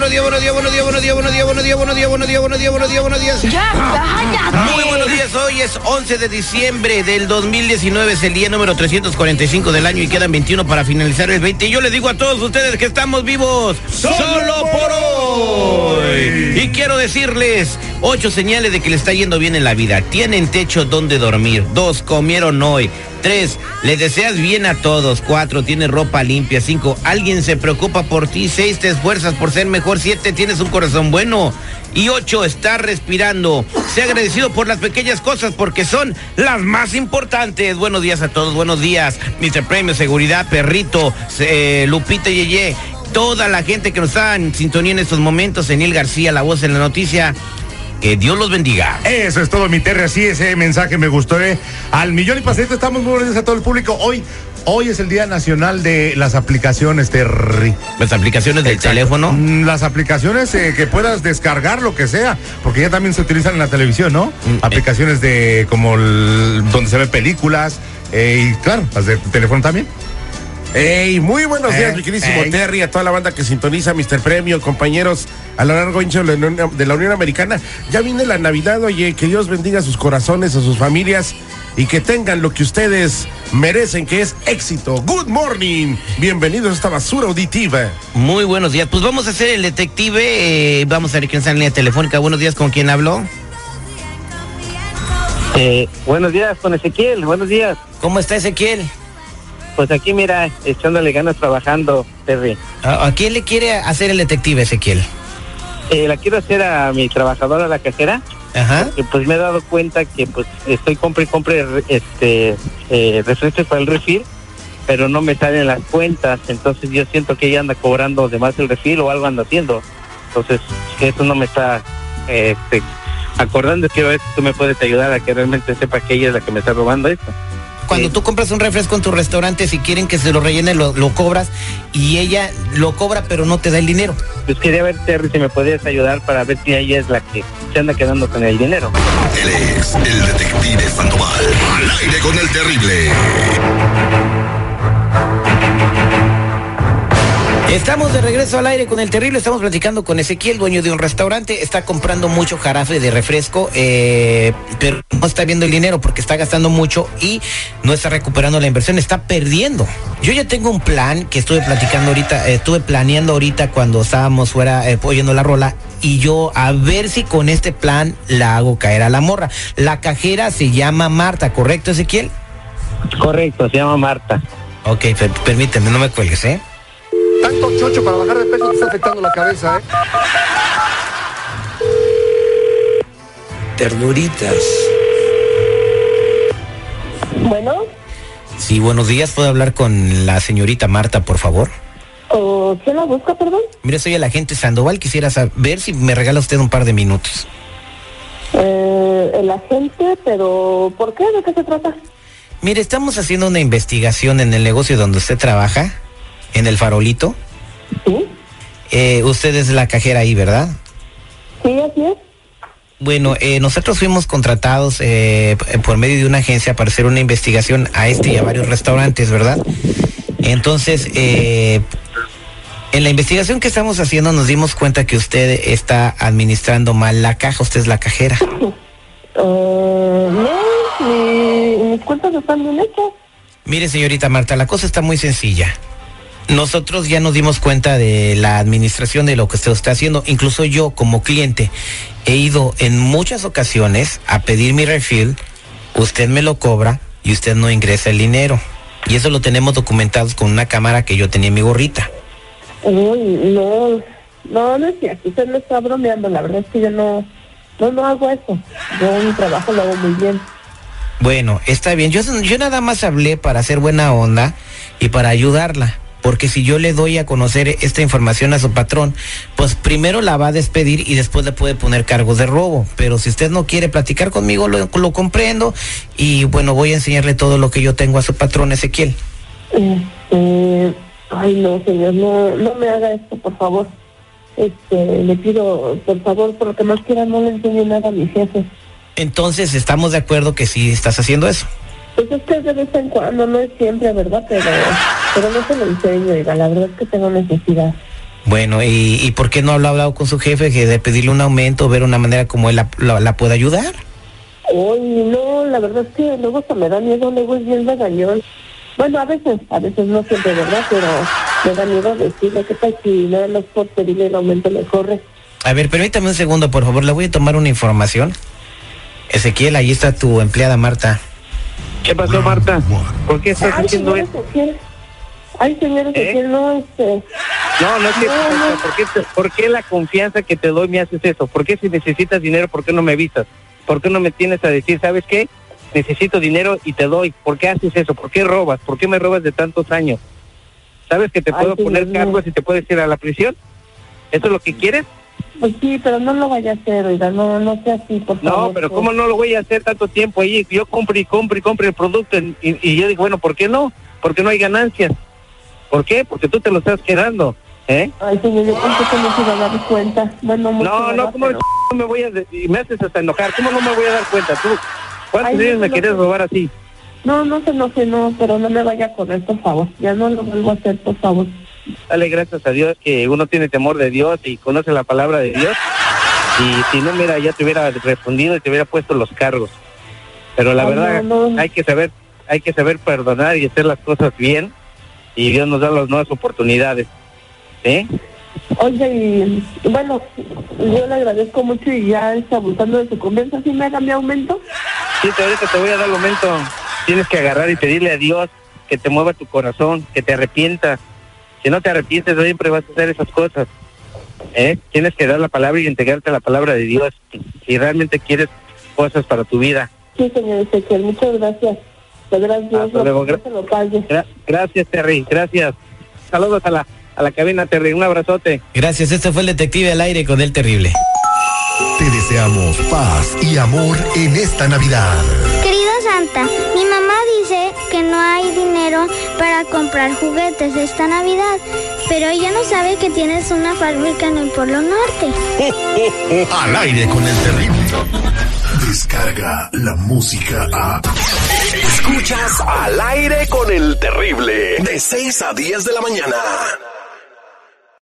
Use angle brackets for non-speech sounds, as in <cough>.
Buenos días, buenos días, buenos días, buenos días, buenos días, buenos días, buenos días, buenos días, buenos días, buenos días, buenos días, buenos días, buenos días. Muy buenos días, hoy es 11 de diciembre del 2019, es el día número 345 del año y quedan 21 para finalizar el 20. Y yo les digo a todos ustedes que estamos vivos solo por hoy. Y quiero decirles ocho señales de que le está yendo bien en la vida. Tienen techo donde dormir. Dos, comieron hoy. Tres, le deseas bien a todos. Cuatro, tienes ropa limpia. Cinco, alguien se preocupa por ti. Seis, te esfuerzas por ser mejor. Siete, tienes un corazón bueno. Y ocho, estás respirando. Sé agradecido por las pequeñas cosas porque son las más importantes. Buenos días a todos, buenos días. Mr. Premio, Seguridad, Perrito, eh, Lupita Yeye. Toda la gente que nos está en sintonía en estos momentos. Enil García, la voz en la noticia. Que Dios los bendiga. Eso es todo, mi Terry. Así ese mensaje me gustó. ¿eh? Al millón y pasadito estamos muy días a todo el público. Hoy, hoy es el Día Nacional de las Aplicaciones, Terry. Las aplicaciones del teléfono. Mm, Las aplicaciones eh, que puedas descargar, lo que sea, porque ya también se utilizan en la televisión, ¿no? Mm, eh. Aplicaciones de como el- donde se ven películas eh, y claro, las de teléfono también. Ey, muy buenos días, Eh, mi queridísimo. Terry, a toda la banda que sintoniza Mr. Premio, compañeros a lo largo y ancho de la Unión- de la Unión Americana. Ya viene la Navidad, oye, que Dios bendiga sus corazones, a sus familias y que tengan lo que ustedes merecen, que es éxito. Good morning, bienvenidos a esta basura auditiva. Muy buenos días. Pues vamos a hacer el detective. eh, vamos a ver quién está en línea telefónica. Buenos días, ¿con quién habló? Eh, buenos días, con Ezequiel, buenos días. ¿Cómo está Ezequiel? Pues aquí mira, echándole ganas trabajando, Terry. ¿A, a quién le quiere hacer el detective, Ezequiel? Eh, la quiero hacer a mi trabajadora, la cajera, Ajá. que pues me he dado cuenta que pues estoy compre y compre este eh, refrescos para el refil, pero no me salen las cuentas, entonces yo siento que ella anda cobrando de más el refil o algo anda haciendo. Entonces, que eso no me está eh, este, acordando, quiero ver si tú me puedes ayudar a que realmente sepa que ella es la que me está robando esto. Cuando tú compras un refresco en tu restaurante, si quieren que se lo rellene, lo, lo cobras y ella lo cobra, pero no te da el dinero. Pues quería ver, Terry, si me podías ayudar para ver si ella es la que se anda quedando con el dinero. Él es el detective Sandoval. Al aire con el terrible. Estamos de regreso al aire con el terrible. Estamos platicando con Ezequiel, dueño de un restaurante. Está comprando mucho jarafe de refresco, eh, pero no está viendo el dinero porque está gastando mucho y no está recuperando la inversión. Está perdiendo. Yo ya tengo un plan que estuve platicando ahorita, eh, estuve planeando ahorita cuando estábamos fuera eh, oyendo la rola. Y yo a ver si con este plan la hago caer a la morra. La cajera se llama Marta, ¿correcto, Ezequiel? Correcto, se llama Marta. Ok, per- permíteme, no me cuelgues, ¿eh? Chocho para bajar de peso te está afectando la cabeza, ¿eh? Ternuritas. Bueno, Sí, buenos días. ¿Puedo hablar con la señorita Marta, por favor? ¿o ¿quién la busca, perdón? Mire, soy el agente Sandoval. Quisiera saber si me regala usted un par de minutos. Eh, el agente, pero ¿por qué? ¿De qué se trata? Mire, estamos haciendo una investigación en el negocio donde usted trabaja, en el farolito. Sí, Eh, usted es la cajera ahí, ¿verdad? sí, así es. Bueno, eh, nosotros fuimos contratados eh, por medio de una agencia para hacer una investigación a este y a varios restaurantes, ¿verdad? Entonces, eh, en la investigación que estamos haciendo nos dimos cuenta que usted está administrando mal la caja, usted es la cajera. <laughs> Eh, no, mi- mis cuentas están bien hechas. Mire, señorita Marta, la cosa está muy sencilla. Nosotros ya nos dimos cuenta de la administración de lo que usted está haciendo. Incluso yo, como cliente, he ido en muchas ocasiones a pedir mi refill. Usted me lo cobra y usted no ingresa el dinero. Y eso lo tenemos documentado con una cámara que yo tenía en mi gorrita. Uy, no, No, no es cierto, usted me está bromeando, la verdad es que yo no, no, no hago eso. Yo mi trabajo lo hago muy bien. Bueno, está bien. Yo, yo nada más hablé para hacer buena onda y para ayudarla. Porque si yo le doy a conocer esta información a su patrón, pues primero la va a despedir y después le puede poner cargos de robo. Pero si usted no quiere platicar conmigo, lo, lo comprendo. Y bueno, voy a enseñarle todo lo que yo tengo a su patrón, Ezequiel. Este, ay no, señor, no, no me haga esto, por favor. Este, le pido, por favor, por lo que más quiera, no le enseñe nada a mi jefe. Entonces, estamos de acuerdo que sí estás haciendo eso. Pues es que de vez en cuando, no es siempre, ¿verdad? Pero, pero no se lo enseño, oiga, la verdad es que tengo necesidad. Bueno, ¿y, y por qué no lo ha hablado con su jefe que de pedirle un aumento, ver una manera como él la, la, la pueda ayudar? Uy, no, la verdad es que luego se me da miedo, luego es bien regañón. Bueno, a veces, a veces no siempre, ¿verdad? Pero me da miedo decirle que tal si nada más por pedirle el aumento le corre. A ver, permítame un segundo, por favor, le voy a tomar una información. Ezequiel, ahí está tu empleada Marta. ¿Qué pasó, Marta? ¿Por qué estás Ay, haciendo? Ezequiel. Ay, señor Ezequiel, no, este... No, no es que, No, no. ¿por, qué, te- ¿por qué la confianza que te doy me haces eso? ¿Por qué si necesitas dinero, por qué no me avisas? ¿Por qué no me tienes a decir, ¿sabes qué? Necesito dinero y te doy. ¿Por qué haces eso? ¿Por qué robas? ¿Por qué me robas de tantos años? ¿Sabes que te Ay, puedo poner cargos y te puedes ir a la prisión? ¿Eso es lo que quieres? Pues sí, pero no lo vaya a hacer, oiga, no, no sea así, por favor. No, pero pues. ¿cómo no lo voy a hacer tanto tiempo ahí? Yo compro y compro y compro el producto y, y yo digo, bueno, ¿por qué no? Porque no hay ganancias. ¿Por qué? Porque tú te lo estás quedando, ¿eh? Ay, señor, yo pensé que no se iba a dar cuenta. Bueno, No, no. ¿cómo Pero- <laughs> me voy a... y me haces hasta enojar? ¿Cómo no me voy a dar cuenta? ¿Tú cuántos Ay, días no, me no, quieres robar así? No, no se enoje, no, pero no me vaya a correr, por favor. Ya no lo vuelvo a hacer, por favor. Dale gracias a Dios que uno tiene temor de Dios y conoce la palabra de Dios. Y si no, mira, ya te hubiera respondido y te hubiera puesto los cargos. Pero la Ay, verdad, no, no. hay que saber, hay que saber perdonar y hacer las cosas bien. Y Dios nos da las nuevas oportunidades. ¿Sí? Oye, y bueno, yo le agradezco mucho y ya está abusando de su confianza. ¿Sí me haga mi aumento? Sí, te, ahorita te voy a dar el momento. Tienes que agarrar y pedirle a Dios que te mueva tu corazón, que te arrepientas. Si no te arrepientes, siempre vas a hacer esas cosas. ¿eh? Tienes que dar la palabra y integrarte a la palabra de Dios. Si realmente quieres cosas para tu vida. Sí, señor Ezequiel, muchas gracias. Lo, luego. Gra- gracias, Terry. Gracias. Saludos a la, a la cabina, Terry. Un abrazote. Gracias, este fue el detective al aire con el terrible. Te deseamos paz y amor en esta Navidad. Querido Santa, mi no hay dinero para comprar juguetes esta Navidad, pero ella no sabe que tienes una fábrica en el Polo Norte. <laughs> Al aire con el terrible. Descarga la música a. Escuchas al aire con el terrible. De 6 a 10 de la mañana.